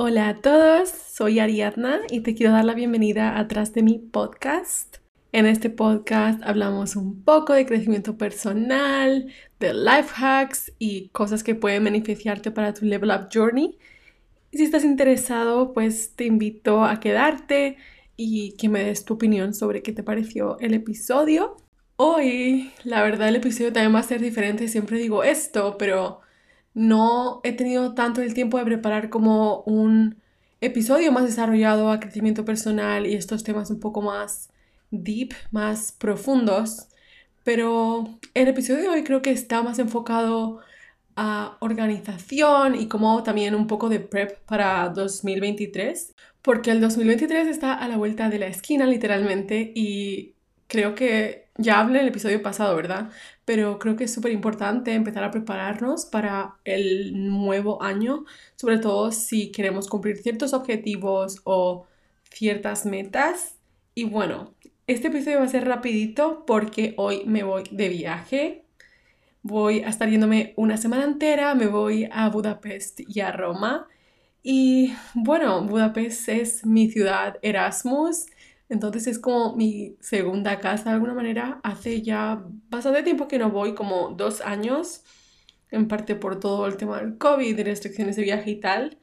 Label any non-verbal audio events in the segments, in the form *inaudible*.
Hola a todos, soy Ariadna y te quiero dar la bienvenida atrás de mi podcast. En este podcast hablamos un poco de crecimiento personal, de life hacks y cosas que pueden beneficiarte para tu level up journey. Y si estás interesado, pues te invito a quedarte y que me des tu opinión sobre qué te pareció el episodio. Hoy, la verdad, el episodio también va a ser diferente. Siempre digo esto, pero no he tenido tanto el tiempo de preparar como un episodio más desarrollado a crecimiento personal y estos temas un poco más deep, más profundos. Pero el episodio de hoy creo que está más enfocado a organización y como también un poco de prep para 2023, porque el 2023 está a la vuelta de la esquina literalmente y creo que ya hablé en el episodio pasado, ¿verdad? Pero creo que es súper importante empezar a prepararnos para el nuevo año, sobre todo si queremos cumplir ciertos objetivos o ciertas metas. Y bueno, este episodio va a ser rapidito porque hoy me voy de viaje. Voy a estar yéndome una semana entera, me voy a Budapest y a Roma. Y bueno, Budapest es mi ciudad Erasmus entonces es como mi segunda casa de alguna manera. Hace ya bastante tiempo que no voy, como dos años, en parte por todo el tema del COVID, de restricciones de viaje y tal.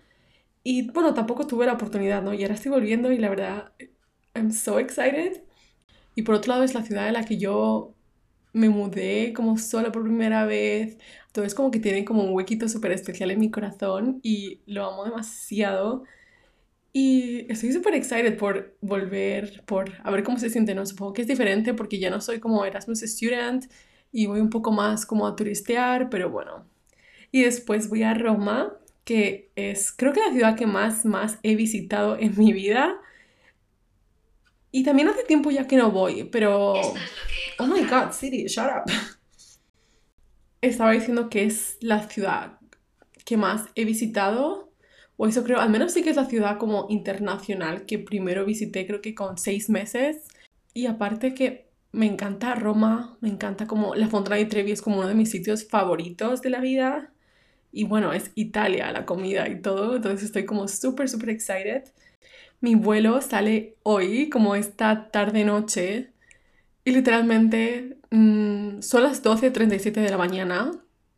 Y bueno, tampoco tuve la oportunidad, ¿no? Y ahora estoy volviendo y la verdad, I'm so excited. Y por otro lado es la ciudad en la que yo me mudé como sola por primera vez. Entonces como que tiene como un huequito súper especial en mi corazón y lo amo demasiado. Y estoy súper excited por volver, por a ver cómo se siente, ¿no? Supongo que es diferente porque ya no soy como Erasmus Student y voy un poco más como a turistear, pero bueno. Y después voy a Roma, que es creo que la ciudad que más, más he visitado en mi vida. Y también hace tiempo ya que no voy, pero... Oh my god, City, shut up. *laughs* Estaba diciendo que es la ciudad que más he visitado o eso creo, al menos sí que es la ciudad como internacional que primero visité creo que con seis meses. Y aparte que me encanta Roma, me encanta como la Fontana di Trevi es como uno de mis sitios favoritos de la vida. Y bueno, es Italia, la comida y todo, entonces estoy como súper, súper excited. Mi vuelo sale hoy, como esta tarde-noche, y literalmente mm, son las 12.37 de la mañana.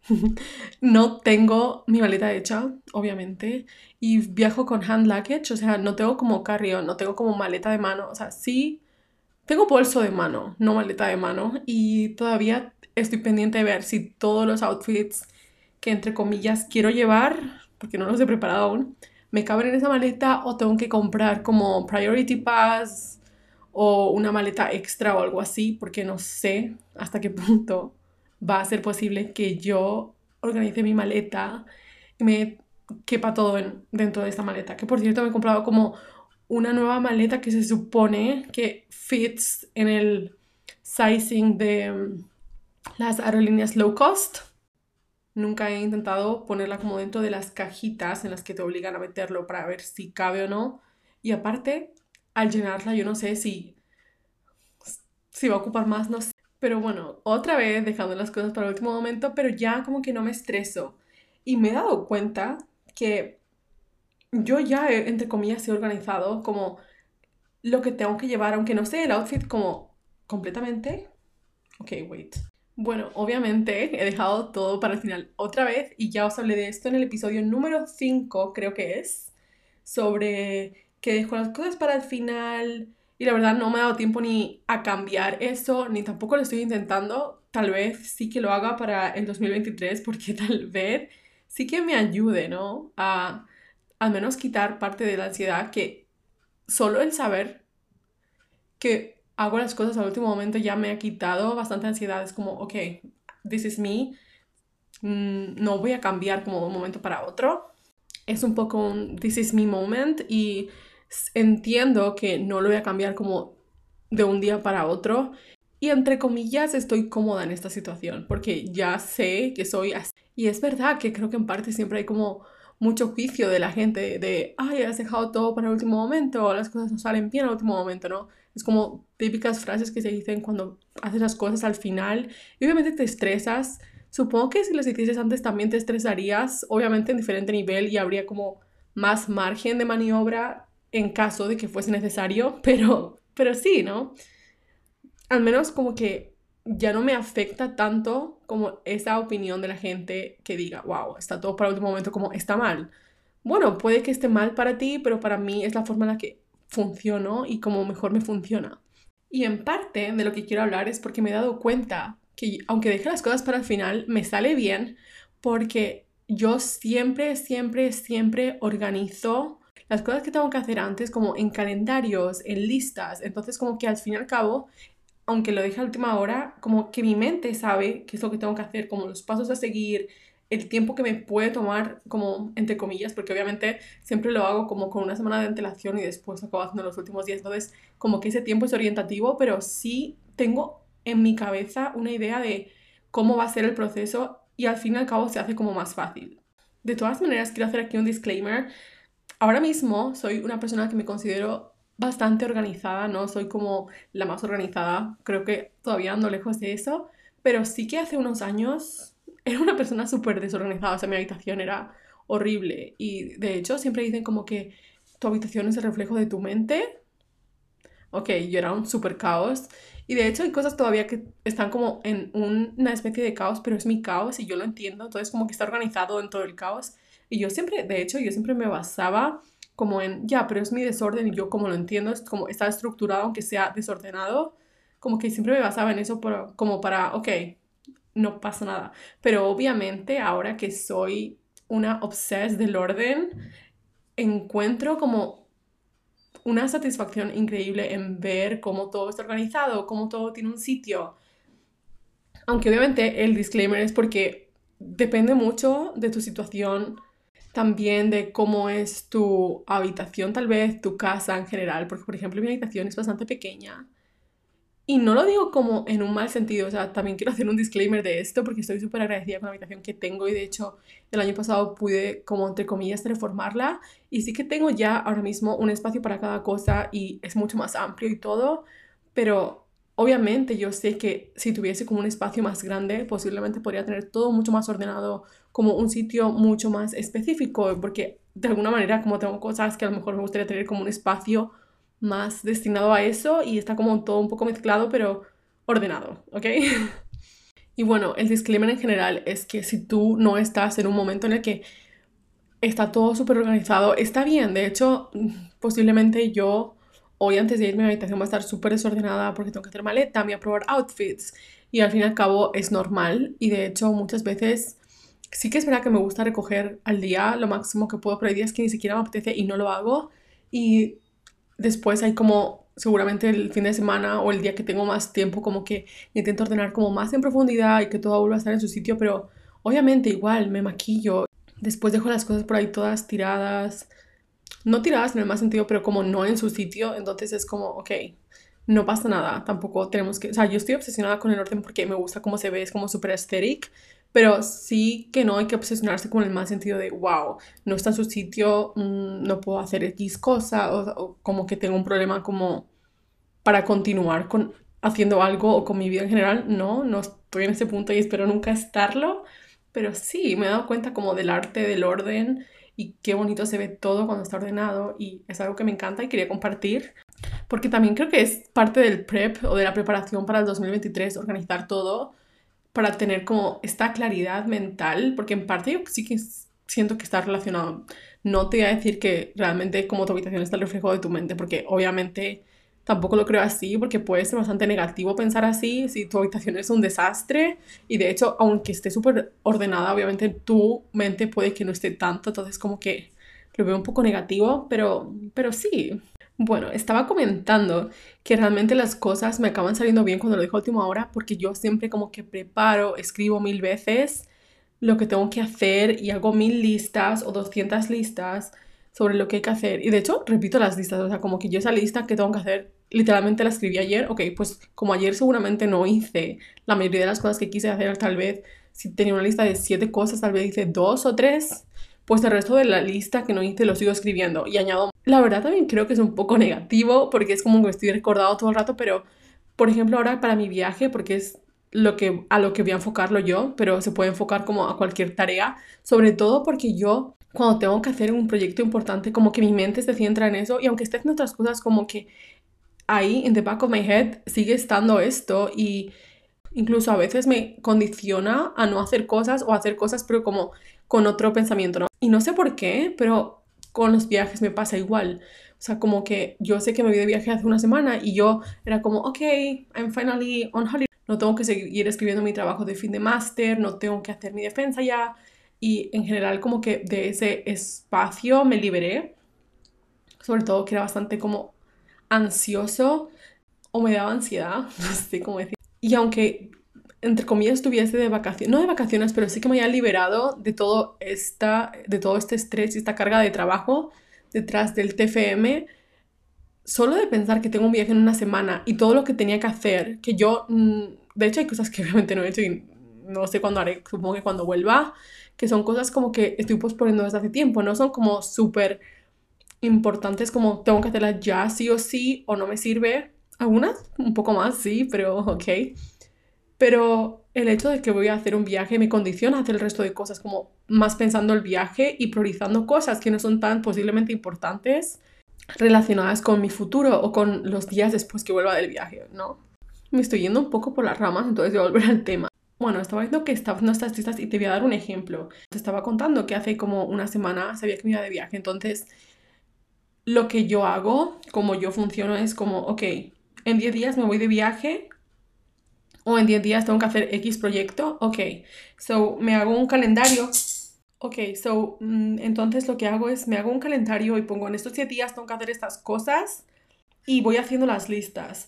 *laughs* no tengo mi maleta hecha, obviamente, y viajo con hand luggage, o sea, no tengo como carry-on, no tengo como maleta de mano, o sea, sí tengo bolso de mano, no maleta de mano, y todavía estoy pendiente de ver si todos los outfits que entre comillas quiero llevar, porque no los he preparado aún, me caben en esa maleta o tengo que comprar como priority pass o una maleta extra o algo así, porque no sé hasta qué *laughs* punto va a ser posible que yo organice mi maleta y me quepa todo dentro de esta maleta. Que por cierto me he comprado como una nueva maleta que se supone que fits en el sizing de mm, las aerolíneas low cost. Nunca he intentado ponerla como dentro de las cajitas en las que te obligan a meterlo para ver si cabe o no. Y aparte, al llenarla, yo no sé si, si va a ocupar más, no sé. Pero bueno, otra vez dejando las cosas para el último momento, pero ya como que no me estreso. Y me he dado cuenta que yo ya, entre comillas, he organizado como lo que tengo que llevar, aunque no sé el outfit como completamente. Ok, wait. Bueno, obviamente he dejado todo para el final otra vez y ya os hablé de esto en el episodio número 5, creo que es, sobre que dejo las cosas para el final y la verdad no me ha dado tiempo ni a cambiar eso, ni tampoco lo estoy intentando. Tal vez sí que lo haga para el 2023 porque *laughs* tal vez sí que me ayude, ¿no? A al menos quitar parte de la ansiedad que solo el saber que hago las cosas al último momento ya me ha quitado bastante ansiedad. Es como, ok, this is me. Mm, no voy a cambiar como de un momento para otro. Es un poco un this is me moment y entiendo que no lo voy a cambiar como de un día para otro. Y entre comillas estoy cómoda en esta situación porque ya sé que soy así. Y es verdad que creo que en parte siempre hay como mucho juicio de la gente de, ay, has dejado todo para el último momento, las cosas no salen bien al último momento, ¿no? Es como típicas frases que se dicen cuando haces las cosas al final y obviamente te estresas. Supongo que si las hicieses antes también te estresarías, obviamente en diferente nivel y habría como más margen de maniobra en caso de que fuese necesario, *laughs* pero, pero sí, ¿no? Al menos como que ya no me afecta tanto como esa opinión de la gente que diga, wow, está todo para el último momento, como está mal. Bueno, puede que esté mal para ti, pero para mí es la forma en la que funciono y como mejor me funciona. Y en parte de lo que quiero hablar es porque me he dado cuenta que aunque deje las cosas para el final, me sale bien porque yo siempre, siempre, siempre organizo las cosas que tengo que hacer antes como en calendarios, en listas. Entonces como que al fin y al cabo, aunque lo deje a última hora, como que mi mente sabe qué es lo que tengo que hacer, como los pasos a seguir, el tiempo que me puede tomar, como entre comillas, porque obviamente siempre lo hago como con una semana de antelación y después acabo haciendo los últimos días. Entonces, como que ese tiempo es orientativo, pero sí tengo en mi cabeza una idea de cómo va a ser el proceso y al fin y al cabo se hace como más fácil. De todas maneras, quiero hacer aquí un disclaimer. Ahora mismo soy una persona que me considero bastante organizada, no soy como la más organizada, creo que todavía ando lejos de eso, pero sí que hace unos años era una persona súper desorganizada, o sea, mi habitación era horrible. Y de hecho siempre dicen como que tu habitación es el reflejo de tu mente. Ok, yo era un súper caos. Y de hecho hay cosas todavía que están como en una especie de caos, pero es mi caos y yo lo entiendo, entonces como que está organizado en todo el caos y yo siempre, de hecho, yo siempre me basaba como en, ya, pero es mi desorden y yo como lo entiendo, es como está estructurado aunque sea desordenado, como que siempre me basaba en eso como para, ok, no pasa nada. Pero obviamente ahora que soy una obses del orden, encuentro como una satisfacción increíble en ver cómo todo está organizado, cómo todo tiene un sitio. Aunque obviamente el disclaimer es porque depende mucho de tu situación, también de cómo es tu habitación, tal vez tu casa en general, porque por ejemplo mi habitación es bastante pequeña. Y no lo digo como en un mal sentido, o sea, también quiero hacer un disclaimer de esto porque estoy súper agradecida con la habitación que tengo y de hecho el año pasado pude como entre comillas reformarla. Y sí que tengo ya ahora mismo un espacio para cada cosa y es mucho más amplio y todo, pero obviamente yo sé que si tuviese como un espacio más grande posiblemente podría tener todo mucho más ordenado, como un sitio mucho más específico porque de alguna manera como tengo cosas que a lo mejor me gustaría tener como un espacio más destinado a eso y está como todo un poco mezclado, pero ordenado, ¿ok? *laughs* y bueno, el disclaimer en general es que si tú no estás en un momento en el que está todo súper organizado, está bien. De hecho, posiblemente yo hoy antes de irme a mi habitación va a estar súper desordenada porque tengo que hacer maleta, voy a probar outfits. Y al fin y al cabo es normal y de hecho muchas veces sí que es verdad que me gusta recoger al día lo máximo que puedo, pero hay días que ni siquiera me apetece y no lo hago. Y después hay como seguramente el fin de semana o el día que tengo más tiempo como que intento ordenar como más en profundidad y que todo vuelva a estar en su sitio, pero obviamente igual me maquillo, después dejo las cosas por ahí todas tiradas, no tiradas en el más sentido, pero como no en su sitio, entonces es como, ok, no pasa nada, tampoco tenemos que, o sea, yo estoy obsesionada con el orden porque me gusta cómo se ve, es como súper aesthetic, pero sí que no hay que obsesionarse con el más sentido de, wow, no está en su sitio, mm, no puedo hacer X cosa, o, como que tengo un problema como para continuar con haciendo algo o con mi vida en general. No, no estoy en ese punto y espero nunca estarlo, pero sí, me he dado cuenta como del arte, del orden y qué bonito se ve todo cuando está ordenado y es algo que me encanta y quería compartir porque también creo que es parte del prep o de la preparación para el 2023 organizar todo para tener como esta claridad mental, porque en parte yo sí que siento que está relacionado. No te voy a decir que realmente como tu habitación está el reflejo de tu mente, porque obviamente tampoco lo creo así, porque puede ser bastante negativo pensar así, si tu habitación es un desastre, y de hecho, aunque esté súper ordenada, obviamente tu mente puede que no esté tanto, entonces como que lo veo un poco negativo, pero, pero sí, bueno, estaba comentando que realmente las cosas me acaban saliendo bien cuando lo dejo a última hora porque yo siempre como que preparo, escribo mil veces lo que tengo que hacer y hago mil listas o 200 listas sobre lo que hay que hacer. Y de hecho, repito las listas, o sea, como que yo esa lista que tengo que hacer, literalmente la escribí ayer, ok, pues como ayer seguramente no hice la mayoría de las cosas que quise hacer, tal vez si tenía una lista de siete cosas, tal vez hice dos o tres pues el resto de la lista que no hice lo sigo escribiendo y añado. La verdad también creo que es un poco negativo porque es como que estoy recordado todo el rato, pero por ejemplo ahora para mi viaje, porque es lo que, a lo que voy a enfocarlo yo, pero se puede enfocar como a cualquier tarea, sobre todo porque yo cuando tengo que hacer un proyecto importante, como que mi mente se centra en eso y aunque esté haciendo otras cosas, como que ahí, en the back of my head, sigue estando esto y incluso a veces me condiciona a no hacer cosas o hacer cosas, pero como con otro pensamiento, ¿no? Y no sé por qué, pero con los viajes me pasa igual. O sea, como que yo sé que me voy de viaje hace una semana y yo era como, ok, I'm finally on holiday. No tengo que seguir escribiendo mi trabajo de fin de máster, no tengo que hacer mi defensa ya. Y en general como que de ese espacio me liberé. Sobre todo que era bastante como ansioso o me daba ansiedad, *laughs* no sé cómo decir. Y aunque entre comillas estuviese de vacaciones, no de vacaciones, pero sí que me haya liberado de todo, esta, de todo este estrés y esta carga de trabajo detrás del TFM, solo de pensar que tengo un viaje en una semana y todo lo que tenía que hacer, que yo, mm, de hecho hay cosas que *laughs* obviamente no he hecho y no sé cuándo haré, supongo que cuando vuelva, que son cosas como que estoy posponiendo desde hace tiempo, no son como súper importantes como tengo que hacerlas ya sí o sí o no me sirve. Algunas un poco más, sí, pero ok. Pero el hecho de que voy a hacer un viaje me condiciona a hacer el resto de cosas, como más pensando el viaje y priorizando cosas que no son tan posiblemente importantes relacionadas con mi futuro o con los días después que vuelva del viaje, ¿no? Me estoy yendo un poco por las ramas, entonces voy a volver al tema. Bueno, estaba diciendo que estaba haciendo estas listas y te voy a dar un ejemplo. Te estaba contando que hace como una semana sabía que me iba de viaje, entonces lo que yo hago, como yo funciono, es como, ok, en 10 días me voy de viaje o en 10 días tengo que hacer X proyecto, ok, so me hago un calendario. Ok, so mm, entonces lo que hago es me hago un calendario y pongo en estos 10 días tengo que hacer estas cosas y voy haciendo las listas.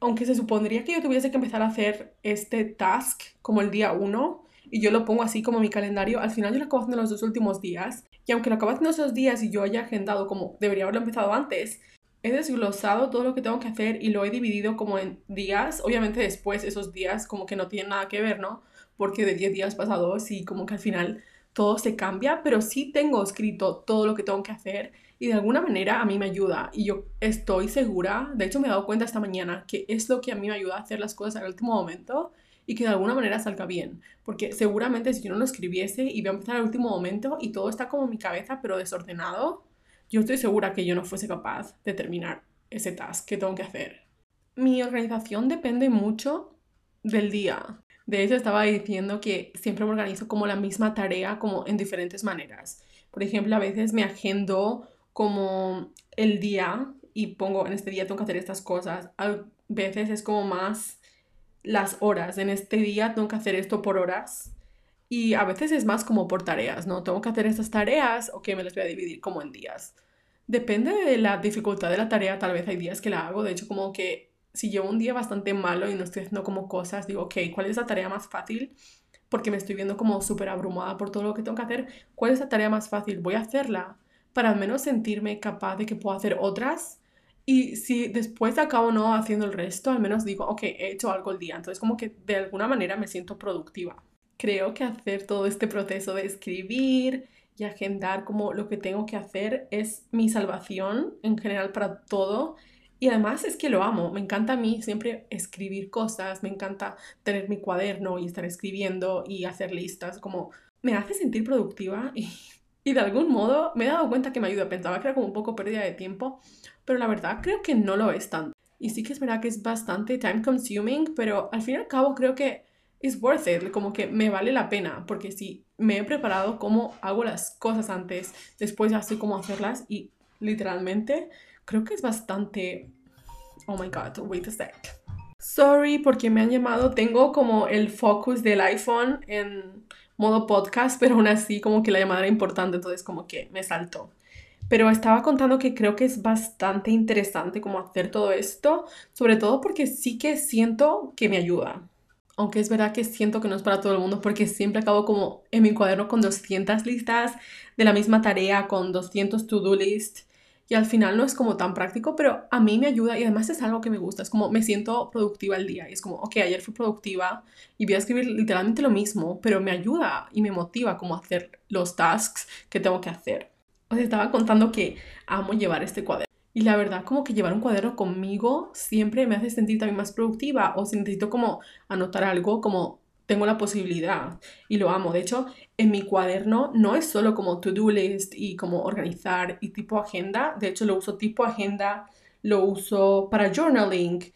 Aunque se supondría que yo tuviese que empezar a hacer este task como el día 1 y yo lo pongo así como mi calendario, al final yo lo acabo haciendo los dos últimos días y aunque lo acabo haciendo esos días y yo haya agendado como debería haberlo empezado antes, he desglosado todo lo que tengo que hacer y lo he dividido como en días. Obviamente después esos días como que no tienen nada que ver, ¿no? Porque de 10 días pasados y como que al final todo se cambia, pero sí tengo escrito todo lo que tengo que hacer y de alguna manera a mí me ayuda y yo estoy segura, de hecho me he dado cuenta esta mañana que es lo que a mí me ayuda a hacer las cosas al último momento y que de alguna manera salga bien. Porque seguramente si yo no lo escribiese y voy a empezar al último momento y todo está como en mi cabeza pero desordenado, yo estoy segura que yo no fuese capaz de terminar ese task que tengo que hacer. Mi organización depende mucho del día. De hecho, estaba diciendo que siempre me organizo como la misma tarea, como en diferentes maneras. Por ejemplo, a veces me agendo como el día y pongo en este día tengo que hacer estas cosas. A veces es como más las horas. En este día tengo que hacer esto por horas. Y a veces es más como por tareas, ¿no? Tengo que hacer estas tareas, o que me las voy a dividir como en días. Depende de la dificultad de la tarea, tal vez hay días que la hago. De hecho, como que si llevo un día bastante malo y no estoy haciendo como cosas, digo, ok, ¿cuál es la tarea más fácil? Porque me estoy viendo como súper abrumada por todo lo que tengo que hacer. ¿Cuál es la tarea más fácil? Voy a hacerla para al menos sentirme capaz de que puedo hacer otras y si después acabo no haciendo el resto, al menos digo, ok, he hecho algo el día. Entonces como que de alguna manera me siento productiva. Creo que hacer todo este proceso de escribir y agendar como lo que tengo que hacer es mi salvación en general para todo. Y además es que lo amo, me encanta a mí siempre escribir cosas, me encanta tener mi cuaderno y estar escribiendo y hacer listas, como me hace sentir productiva y de algún modo me he dado cuenta que me ayuda. Pensaba que era como un poco pérdida de tiempo, pero la verdad creo que no lo es tanto. Y sí que es verdad que es bastante time consuming, pero al fin y al cabo creo que es worth it, como que me vale la pena, porque si me he preparado cómo hago las cosas antes, después ya sé cómo hacerlas y literalmente creo que es bastante... Oh my god, wait a sec. Sorry porque me han llamado, tengo como el focus del iPhone en modo podcast, *laughs* pero aún así como que la llamada era importante, entonces como que me saltó. Pero estaba contando que creo que es bastante interesante como hacer todo esto, sobre todo porque sí que siento que me ayuda. Aunque es verdad que siento que no es para todo el mundo porque siempre acabo como en mi cuaderno con 200 listas de la misma tarea, con 200 to-do list y al final no es como tan práctico, pero a mí me ayuda y además es algo que me gusta, es como me siento productiva el día y es como, ok, ayer fui productiva y voy a escribir literalmente lo mismo, pero me ayuda y me motiva como hacer los tasks que tengo que hacer os estaba contando que amo llevar este cuaderno. Y la verdad, como que llevar un cuaderno conmigo siempre me hace sentir también más productiva. O si necesito como anotar algo, como tengo la posibilidad y lo amo. De hecho, en mi cuaderno no es solo como to-do list y como organizar y tipo agenda. De hecho, lo uso tipo agenda, lo uso para journaling,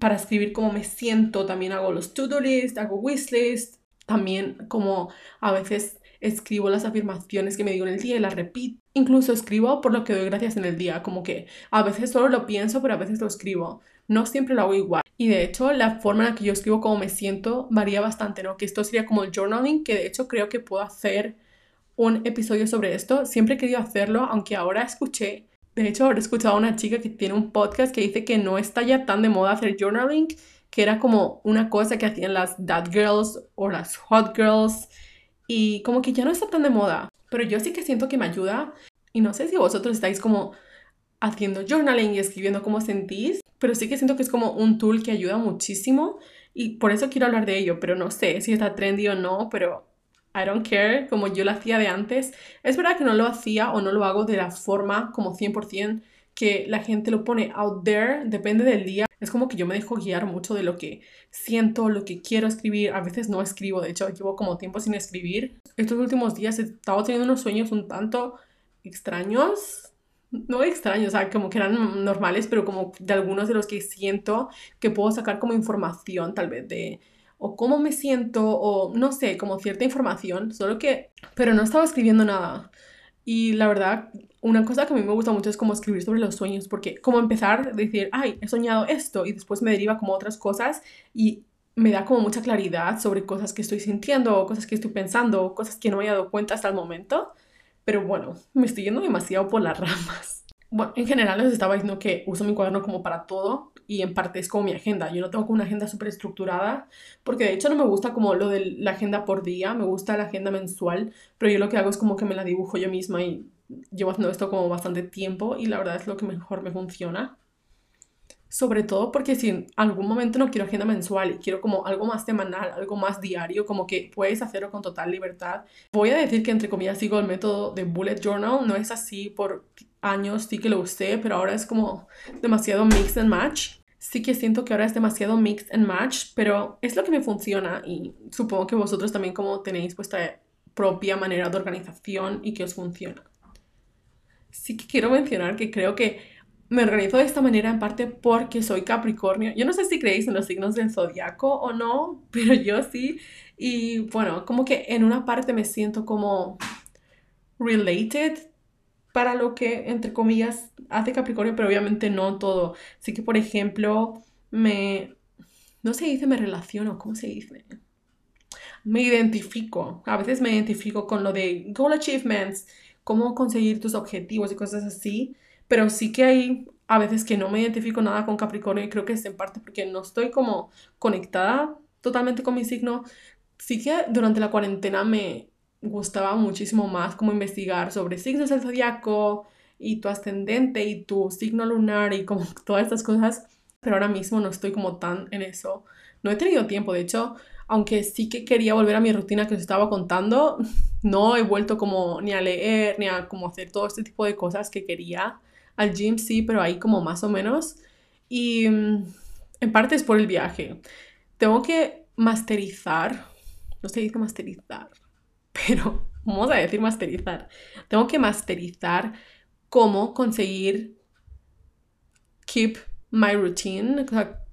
para escribir cómo me siento. También hago los to-do list, hago wish list. También como a veces escribo las afirmaciones que me digo en el día y las repito. Incluso escribo por lo que doy gracias en el día, como que a veces solo lo pienso, pero a veces lo escribo. No siempre lo hago igual. Y de hecho, la forma en la que yo escribo cómo me siento varía bastante, ¿no? Que esto sería como el journaling, que de hecho creo que puedo hacer un episodio sobre esto. Siempre he querido hacerlo, aunque ahora escuché, de hecho, ahora he escuchado a una chica que tiene un podcast que dice que no está ya tan de moda hacer journaling, que era como una cosa que hacían las dad girls o las hot girls y como que ya no está tan de moda, pero yo sí que siento que me ayuda y no sé si vosotros estáis como haciendo journaling y escribiendo cómo sentís, pero sí que siento que es como un tool que ayuda muchísimo y por eso quiero hablar de ello, pero no sé si está trendy o no, pero I don't care, como yo lo hacía de antes. Es verdad que no lo hacía o no lo hago de la forma como 100% que la gente lo pone out there, depende del día. Es como que yo me dejo guiar mucho de lo que siento, lo que quiero escribir. A veces no escribo, de hecho, llevo como tiempo sin escribir. Estos últimos días he estado teniendo unos sueños un tanto extraños. No extraños, o sea, como que eran normales, pero como de algunos de los que siento que puedo sacar como información, tal vez de o cómo me siento o no sé, como cierta información, solo que, pero no estaba escribiendo nada. Y la verdad, una cosa que a mí me gusta mucho es como escribir sobre los sueños, porque como empezar a decir, ay, he soñado esto y después me deriva como otras cosas y me da como mucha claridad sobre cosas que estoy sintiendo o cosas que estoy pensando o cosas que no me he dado cuenta hasta el momento. Pero bueno, me estoy yendo demasiado por las ramas. Bueno, en general les estaba diciendo que uso mi cuaderno como para todo y en parte es como mi agenda. Yo no tengo como una agenda súper estructurada porque de hecho no me gusta como lo de la agenda por día, me gusta la agenda mensual, pero yo lo que hago es como que me la dibujo yo misma y llevo haciendo esto como bastante tiempo y la verdad es lo que mejor me funciona. Sobre todo porque si en algún momento no quiero agenda mensual y quiero como algo más semanal, algo más diario, como que puedes hacerlo con total libertad. Voy a decir que entre comillas sigo el método de bullet journal, no es así por años, sí que lo usé, pero ahora es como demasiado mix and match. Sí que siento que ahora es demasiado mix and match, pero es lo que me funciona y supongo que vosotros también como tenéis vuestra propia manera de organización y que os funciona sí que quiero mencionar que creo que me organizo de esta manera en parte porque soy Capricornio. Yo no sé si creéis en los signos del zodiaco o no, *laughs* pero yo sí. Y bueno, como que en una parte me siento como related para lo que, entre comillas, hace Capricornio, pero obviamente no todo. Así que, por ejemplo, me... No se dice me relaciono, ¿cómo se dice? Me identifico. A veces me identifico con lo de goal achievements cómo conseguir tus objetivos y cosas así, pero sí que hay a veces que no me identifico nada con Capricornio y creo que es en parte porque no estoy como conectada totalmente con mi signo. Sí que durante la cuarentena me gustaba muchísimo más como investigar sobre signos del zodiaco y tu ascendente y tu signo lunar y como *laughs* todas estas cosas, pero ahora mismo no estoy como tan en eso. No he tenido tiempo, de hecho, aunque sí que quería volver a mi rutina que os estaba contando, *laughs* no he vuelto como ni a leer, ni a como hacer todo este tipo de cosas que quería. Al gym sí, pero ahí como más o menos. Y mm, en parte es por el viaje. Tengo que masterizar, no se dice masterizar, *laughs* pero vamos a decir masterizar. Tengo que masterizar cómo conseguir keep my routine, o sea,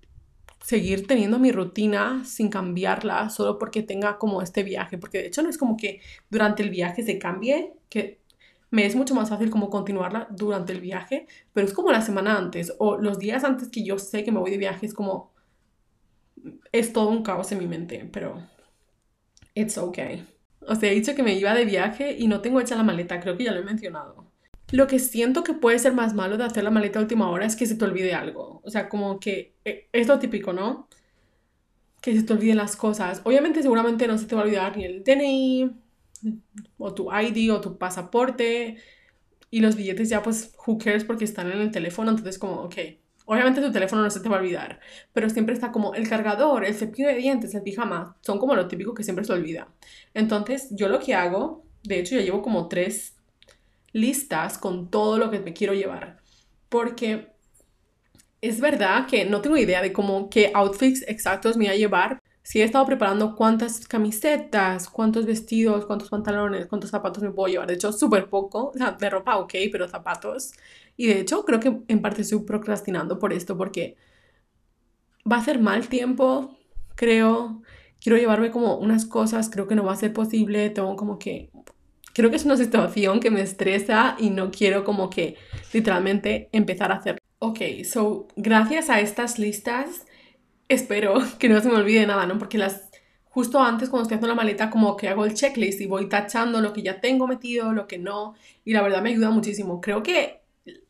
seguir teniendo mi rutina sin cambiarla solo porque tenga como este viaje, porque de hecho no es como que durante el viaje se cambie, que me es mucho más fácil como continuarla durante el viaje, pero es como la semana antes o los días antes que yo sé que me voy de viaje, es como, es todo un caos en mi mente, pero it's okay. O sea, he dicho que me iba de viaje y no tengo hecha la maleta, creo que ya lo he mencionado. Lo que siento que puede ser más malo de hacer la maleta a última hora es que se te olvide algo. O sea, como que eh, es lo típico, ¿no? Que se te olviden las cosas. Obviamente, seguramente no se te va a olvidar ni el DNI, o tu ID, o tu pasaporte. Y los billetes ya, pues, who cares porque están en el teléfono. Entonces, como, ok, obviamente tu teléfono no se te va a olvidar. Pero siempre está como el cargador, el cepillo de dientes, el pijama. Son como lo típico que siempre se olvida. Entonces, yo lo que hago, de hecho, ya llevo como tres listas con todo lo que me quiero llevar. Porque es verdad que no tengo idea de cómo qué outfits exactos me voy a llevar, si he estado preparando cuántas camisetas, cuántos vestidos, cuántos pantalones, cuántos zapatos me puedo llevar. De hecho, súper poco. De ropa ok, pero zapatos. Y de hecho, creo que en parte estoy procrastinando por esto, porque va a ser mal tiempo, creo. Quiero llevarme como unas cosas, creo que no va a ser posible. Tengo como que creo que es una situación que me estresa y no quiero como que literalmente empezar a hacer. Ok, so gracias a estas listas espero *laughs* que no se me olvide nada, ¿no? Porque las justo antes cuando estoy haciendo la maleta como que hago el checklist y voy tachando lo que ya tengo metido, lo que no y la verdad me ayuda muchísimo. Creo que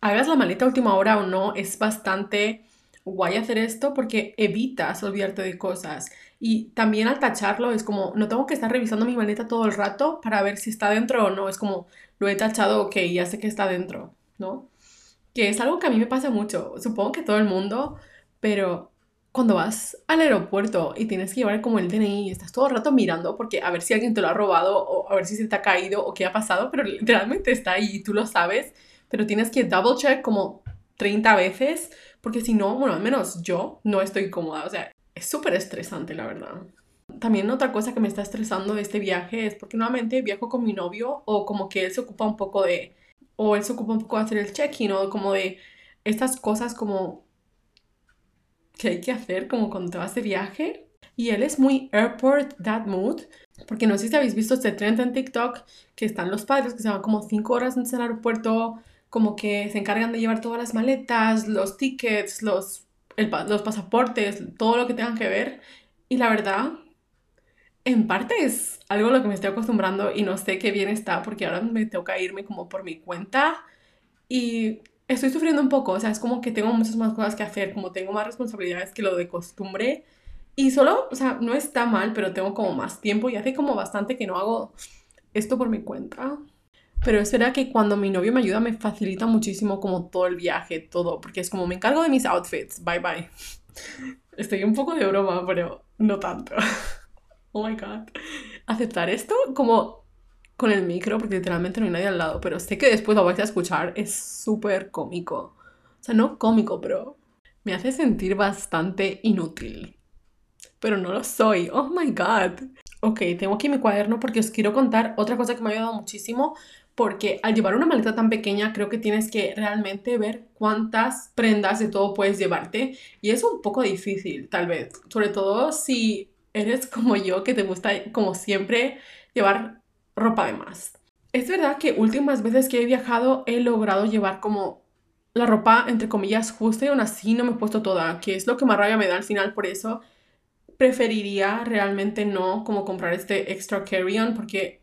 hagas la maleta a última hora o no es bastante guay hacer esto porque evitas olvidarte de cosas. Y también al tacharlo es como, no tengo que estar revisando mi maleta todo el rato para ver si está dentro o no. Es como, lo he tachado, ok, ya sé que está dentro, ¿no? Que es algo que a mí me pasa mucho. Supongo que todo el mundo, pero cuando vas al aeropuerto y tienes que llevar como el DNI y estás todo el rato mirando porque a ver si alguien te lo ha robado o a ver si se te ha caído o qué ha pasado, pero literalmente está ahí y tú lo sabes, pero tienes que double check como 30 veces porque si no, bueno, al menos yo no estoy cómoda, o sea, es súper estresante, la verdad. También otra cosa que me está estresando de este viaje es porque nuevamente viajo con mi novio o como que él se ocupa un poco de, o él se ocupa un poco de hacer el check-in o como de estas cosas como que hay que hacer como cuando te vas de viaje. Y él es muy airport that mood, porque no sé si habéis visto este trend en TikTok, que están los padres que se van como 5 horas antes del aeropuerto, como que se encargan de llevar todas las maletas, los tickets, los, los pasaportes, todo lo que tengan que ver. Y la verdad, en parte es algo a lo que me estoy acostumbrando y no sé qué bien está porque ahora me toca irme como por mi cuenta y estoy sufriendo un poco, o sea, es como que tengo muchas más cosas que hacer, como tengo más responsabilidades que lo de costumbre y solo, o sea, no está mal, pero tengo como más tiempo y hace como bastante que no hago esto por mi cuenta. Pero es verdad que cuando mi novio me ayuda me facilita muchísimo como todo el viaje, todo, porque es como me encargo de mis outfits, bye bye. *laughs* Estoy un poco de broma, pero no tanto. *laughs* Oh my god. Aceptar esto como con el micro, porque literalmente no hay nadie al lado, pero sé que después lo vais a escuchar, es súper cómico. O sea, no cómico, pero me hace sentir bastante inútil. Pero no lo soy. Oh my god. Ok, tengo aquí mi cuaderno porque os quiero contar otra cosa que me ha ayudado muchísimo porque al llevar una maleta tan pequeña creo que tienes que realmente ver cuántas prendas de todo puedes llevarte y es un poco difícil tal vez, sobre todo si eres como yo que te gusta como siempre llevar ropa de más. Es verdad que últimas veces que he viajado he logrado llevar como la ropa entre comillas justa y aún así no me he puesto toda, que es lo que más rabia me da al final, por eso preferiría realmente no como comprar este extra carry-on porque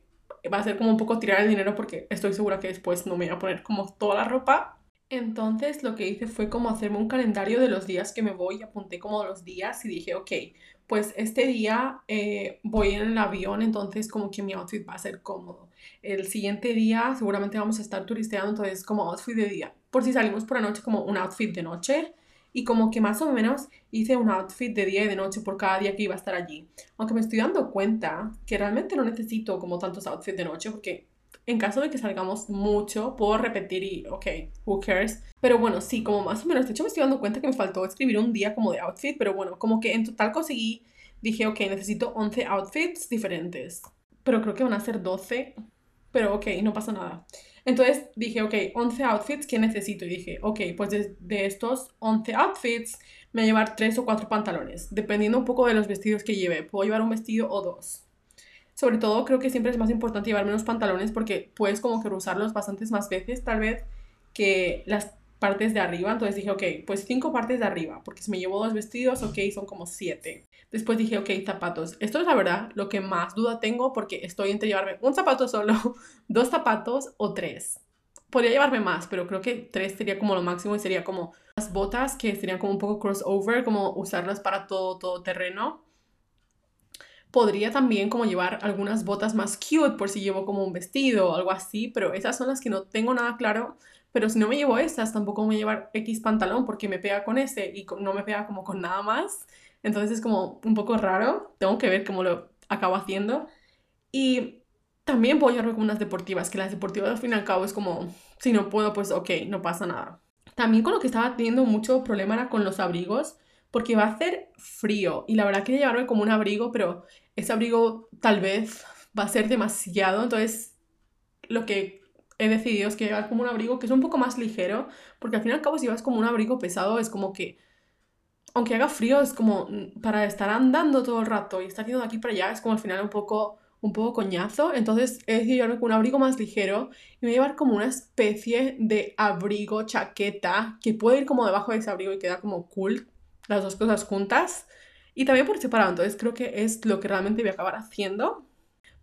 va a ser como un poco tirar el dinero porque estoy segura que después no me voy a poner como toda la ropa. Entonces lo que hice fue como hacerme un calendario de los días que me voy, apunté como los días y dije, ok, pues este día eh, voy en el avión, entonces como que mi outfit va a ser cómodo. El siguiente día seguramente vamos a estar turisteando, entonces como outfit de día. Por si salimos por la noche, como un outfit de noche y como que más o menos hice un outfit de día y de noche por cada día que iba a estar allí. Aunque me estoy dando cuenta que realmente no necesito como tantos outfits de noche porque en caso de que salgamos mucho, puedo repetir y, ok, who cares. Pero bueno, sí, como más o menos. De hecho, me estoy dando cuenta que me faltó escribir un día como de outfit, pero bueno, como que en total conseguí, dije, ok, necesito 11 outfits diferentes. Pero creo que van a ser 12. Pero ok, no pasa nada. Entonces dije, ok, 11 outfits, ¿qué necesito? Y dije, ok, pues de, estos 11 outfits me voy a llevar 3 o 4 pantalones, dependiendo un poco de los vestidos que lleve. Puedo llevar un vestido o dos. Sobre todo creo que siempre es más importante llevar menos pantalones porque puedes como que usarlos bastantes más veces, tal vez, que las partes de arriba. Entonces dije, ok, pues 5 partes de arriba, porque si me llevo dos vestidos, ok, son como 7. Después dije, ok, zapatos. Esto es la verdad lo que más duda tengo porque estoy entre llevarme un zapato solo, *laughs* dos zapatos o tres. Podría llevarme más, pero creo que tres sería como lo máximo y sería como las botas que serían como un poco crossover, como usarlas para todo, todo terreno. Podría también como llevar algunas botas más cute por si llevo como un vestido o algo así, pero esas son las que no tengo nada claro. Pero si no me llevo esas, tampoco voy a llevar X pantalón porque me pega con ese y no me pega como con nada más. Entonces es como un poco raro. Tengo que ver cómo lo acabo haciendo. Y también puedo llevar unas deportivas, que las deportivas al fin y al cabo es como, si no puedo, pues ok, no pasa nada. También con lo que estaba teniendo mucho problema era con los abrigos, porque va a hacer frío. Y la verdad quería llevarme como un abrigo, pero ese abrigo tal vez va a ser demasiado, entonces lo que he decidido es que llevar como un abrigo que es un poco más ligero, porque al fin y al cabo si vas como un abrigo pesado es como que, aunque haga frío, es como para estar andando todo el rato y estar yendo de aquí para allá, es como al final un poco, un poco coñazo, entonces he decidido llevarme un abrigo más ligero y me voy a llevar como una especie de abrigo, chaqueta, que puede ir como debajo de ese abrigo y queda como cool, las dos cosas juntas. Y también por separado, entonces creo que es lo que realmente voy a acabar haciendo.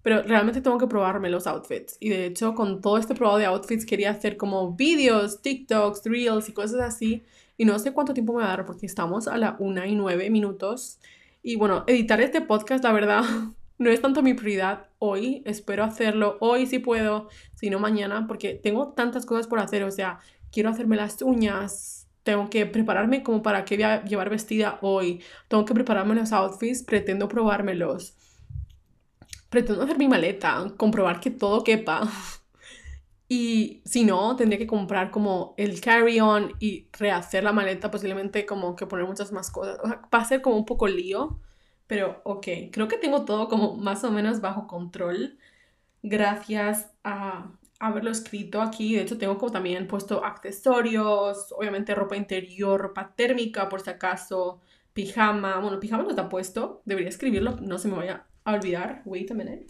Pero realmente tengo que probarme los outfits. Y de hecho, con todo este probado de outfits, quería hacer como vídeos, TikToks, Reels y cosas así. Y no sé cuánto tiempo me va a dar porque estamos a la una y nueve minutos. Y bueno, editar este podcast, la verdad, *laughs* no es tanto mi prioridad hoy. Espero hacerlo hoy si puedo, si no mañana, porque tengo tantas cosas por hacer. O sea, quiero hacerme las uñas, tengo que prepararme como para qué voy a llevar vestida hoy, tengo que prepararme los outfits, pretendo probármelos pretendo hacer mi maleta, comprobar que todo quepa. *laughs* Y si no, tendría que comprar como el carry-on y rehacer la maleta, posiblemente como que poner muchas más cosas. O sea, va a ser como un poco lío, pero ok, creo que tengo todo como más o menos bajo control gracias a haberlo escrito aquí. De hecho, tengo como también puesto accesorios, obviamente ropa interior, ropa térmica por si acaso, pijama. Bueno, pijama no está puesto, debería escribirlo, no se me vaya a olvidar. Wait a minute.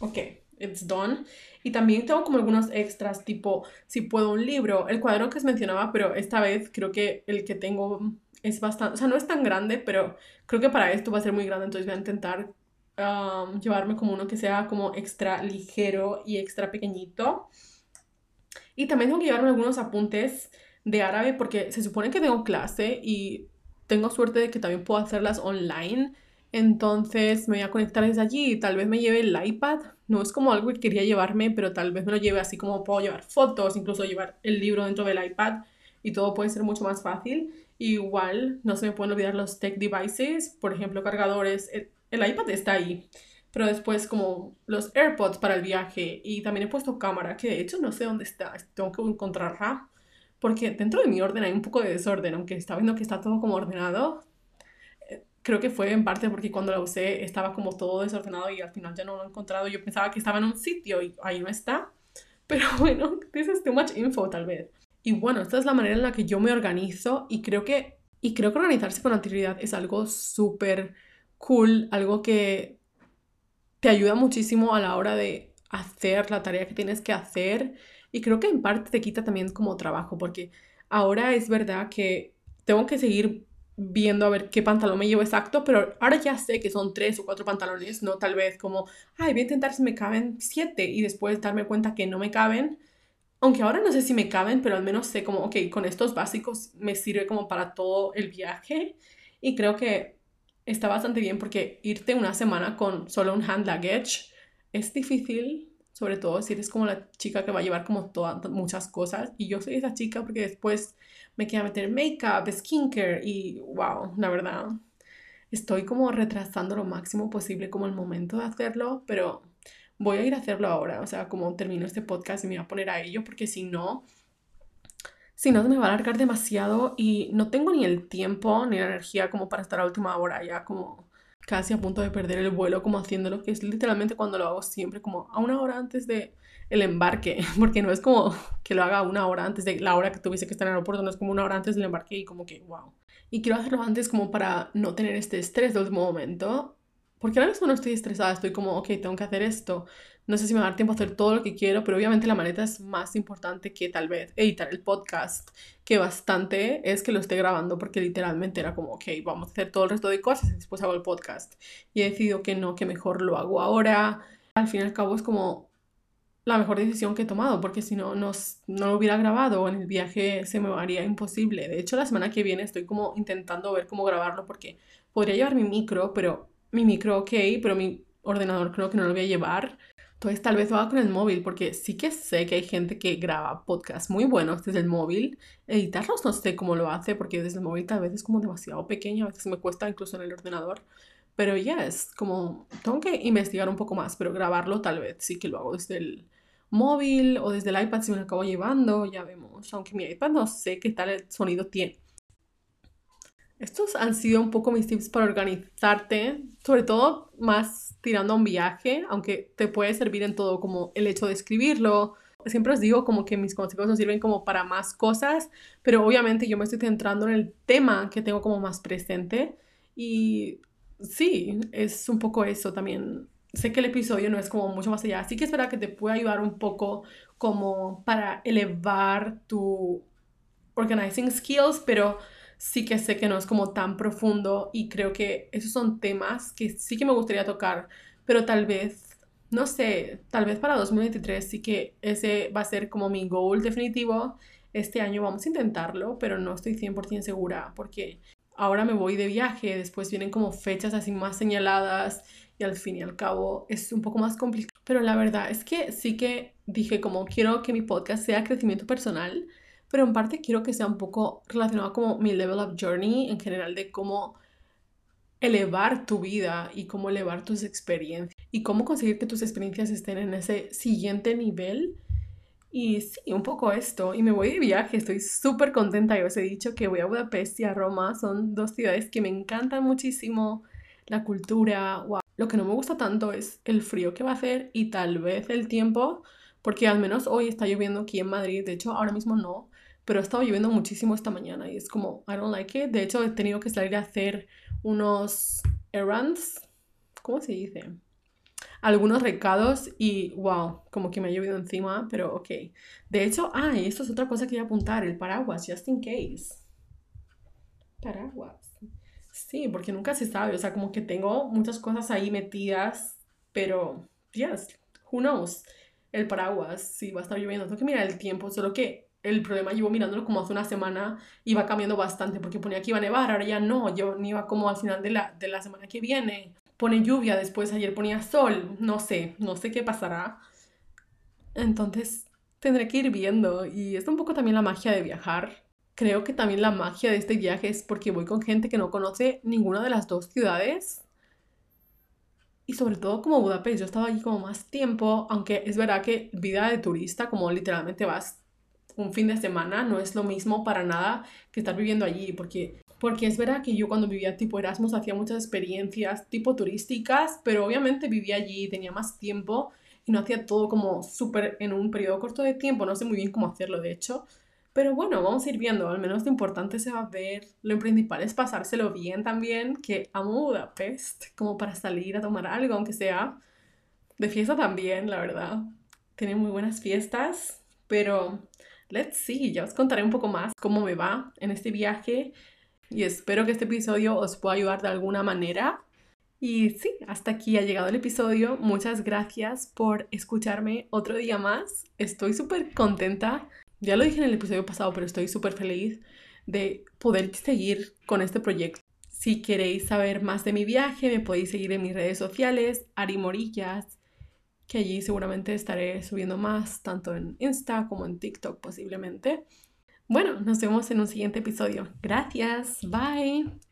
Ok, it's done. Y también tengo como algunos extras, tipo, si puedo un libro, el cuadro que os mencionaba, pero esta vez creo que el que tengo es bastante, o sea, no es tan grande, pero creo que para esto va a ser muy grande, entonces voy a intentar um, llevarme como uno que sea como extra ligero y extra pequeñito. Y también tengo que llevarme algunos apuntes de árabe porque se supone que tengo clase y tengo suerte de que también puedo hacerlas online. Entonces me voy a conectar desde allí y tal vez me lleve el iPad. No es como algo que quería llevarme, pero tal vez me lo lleve así como puedo llevar fotos, incluso llevar el libro dentro del iPad y todo puede ser mucho más fácil. Igual no se me pueden olvidar los tech devices, por ejemplo cargadores. El, iPad está ahí, pero después como los AirPods para el viaje y también he puesto cámara, que de hecho no sé dónde está, tengo que encontrarla porque dentro de mi orden hay un poco de desorden, aunque está viendo que está todo como ordenado. Eh, creo que fue en parte porque cuando la usé estaba como todo desordenado y al final ya no lo he encontrado. Yo pensaba que estaba en un sitio y ahí no está. *laughs* Pero bueno, this is too much info tal vez. Y bueno, esta es la manera en la que yo me organizo y creo que, y creo que organizarse con anterioridad es algo súper cool, algo que te ayuda muchísimo a la hora de hacer la tarea que tienes que hacer y creo que en parte te quita también como trabajo, porque ahora es verdad que tengo que seguir viendo a ver qué pantalón me llevo exacto, pero ahora ya sé que son tres o cuatro pantalones, no tal vez como, ay, voy a intentar si me caben siete y después darme cuenta que no me caben. Aunque ahora no sé si me caben, pero al menos sé como, ok, con estos básicos me sirve como para todo el viaje. Y creo que está bastante bien porque irte una semana con solo un hand luggage es difícil, sobre todo si eres como la chica que va a llevar como todas, muchas cosas. Y yo soy esa chica porque después me queda meter make-up, skincare y wow, la verdad, estoy como retrasando lo máximo posible como el momento de hacerlo, pero voy a ir a hacerlo ahora, o sea, como termino este podcast y me voy a poner a ello porque si no, si no, me va a alargar demasiado y no tengo ni el tiempo ni la energía como para estar a última hora ya como casi a punto de perder el vuelo como haciéndolo, que es literalmente cuando lo hago siempre como a una hora antes de el embarque, *laughs* porque no es como que lo haga una hora antes de la hora que tuviese que estar en el aeropuerto, no es como una hora antes del embarque y como que, wow. Y quiero hacerlo antes como para no tener este estrés de último momento, porque ahora mismo no estoy estresada, estoy como, ok, tengo que hacer esto, no sé si me va a dar tiempo a hacer todo lo que quiero, pero obviamente la maleta es más importante que tal vez editar el podcast, que bastante es que lo esté grabando porque literalmente era como, ok, vamos a hacer todo el resto de cosas y después hago el podcast. Y he decidido que no, que mejor lo hago ahora. Al fin y al cabo es como la mejor decisión que he tomado, porque si no, no, no lo hubiera grabado en el viaje se me haría imposible. De hecho, la semana que viene estoy como intentando ver cómo grabarlo porque podría llevar mi micro, pero mi micro ok, pero mi ordenador creo que no lo voy a llevar. Entonces tal vez lo haga con el móvil, porque sí que sé que hay gente que graba podcasts muy buenos desde el móvil. Editarlos no sé cómo lo hace, porque desde el móvil tal vez es como demasiado pequeño, a veces me cuesta incluso en el ordenador. Pero ya es como, tengo que investigar un poco más, pero grabarlo tal vez sí que lo hago desde el móvil o desde el iPad si me lo acabo llevando, ya vemos. Aunque mi iPad no sé qué tal el sonido tiene. Estos han sido un poco mis tips para organizarte, sobre todo más tirando a un viaje, aunque te puede servir en todo como el hecho de escribirlo. Siempre os digo como que mis consejos nos sirven como para más cosas, pero obviamente yo me estoy centrando en el tema que tengo como más presente y sí, es un poco eso también. Sé que el episodio no es como mucho más allá, así que es verdad que te puede ayudar un poco como para elevar tu organizing skills, pero sí que sé que no es como tan profundo y creo que esos son temas que sí que me gustaría tocar, pero tal vez, no sé, tal vez para 2023 sí que ese va a ser como mi goal definitivo. Este año vamos a intentarlo, pero no estoy 100% segura porque ahora me voy de viaje, después vienen como fechas así más señaladas y al fin y al cabo es un poco más complicado. Pero la verdad es que sí que dije como quiero que mi podcast sea crecimiento personal, pero en parte quiero que sea un poco relacionado como mi level up journey en general de cómo elevar tu vida y cómo elevar tus experiencias y cómo conseguir que tus experiencias estén en ese siguiente nivel. Y sí, un poco esto. Y me voy de viaje, estoy súper contenta. Yo os he dicho que voy a Budapest y a Roma. Son dos ciudades que me encantan muchísimo. La cultura, wow. Lo que no me gusta tanto es el frío que va a hacer y tal vez el tiempo, porque al menos hoy está lloviendo aquí en Madrid. De hecho, ahora mismo no, pero ha estado lloviendo muchísimo esta mañana y es como, I don't like it. De hecho, he tenido que salir a hacer unos errands, ¿cómo se dice? Algunos recados y wow, como que me ha llovido encima, pero ok. De hecho, ah, y esto es otra cosa que voy a apuntar, el paraguas, just in case. Paraguas. Sí, porque nunca se sabe, o sea, como que tengo muchas cosas ahí metidas, pero, yes, who knows. El paraguas, sí, va a estar lloviendo. Tengo que mirar el tiempo, solo que el problema llevo mirándolo como hace una semana y va cambiando bastante porque ponía que iba a nevar, ahora ya no, yo ni iba como al final de la, de la semana que viene. Pone lluvia, después ayer ponía sol, no sé, no sé qué pasará. Entonces tendré que ir viendo y es un poco también la magia de viajar. Creo que también la magia de este viaje es porque voy con gente que no conoce ninguna de las dos ciudades. Y sobre todo como Budapest, yo estaba allí como más tiempo, aunque es verdad que vida de turista, como literalmente vas un fin de semana no es lo mismo para nada que estar viviendo allí, porque, porque es verdad que yo cuando vivía tipo Erasmus hacía muchas experiencias tipo turísticas, pero obviamente vivía allí, tenía más tiempo y no hacía todo como súper en un periodo corto de tiempo, no sé muy bien cómo hacerlo de hecho. Pero bueno, vamos a ir viendo, al menos lo importante se va a ver. Lo principal es pasárselo bien también, que amo Budapest, como para salir a tomar algo, aunque sea de fiesta también, la verdad. Tiene muy buenas fiestas, pero let's see, ya os contaré un poco más cómo me va en este viaje y espero que este episodio os pueda ayudar de alguna manera. Y sí, hasta aquí ha llegado el episodio. Muchas gracias por escucharme otro día más. Estoy súper contenta. Ya lo dije en el episodio pasado, pero estoy súper feliz de poder seguir con este proyecto. Si queréis saber más de mi viaje, me podéis seguir en mis redes sociales, Ari Morillas, que allí seguramente estaré subiendo más, tanto en Insta como en TikTok posiblemente. Bueno, nos vemos en un siguiente episodio. Gracias, bye.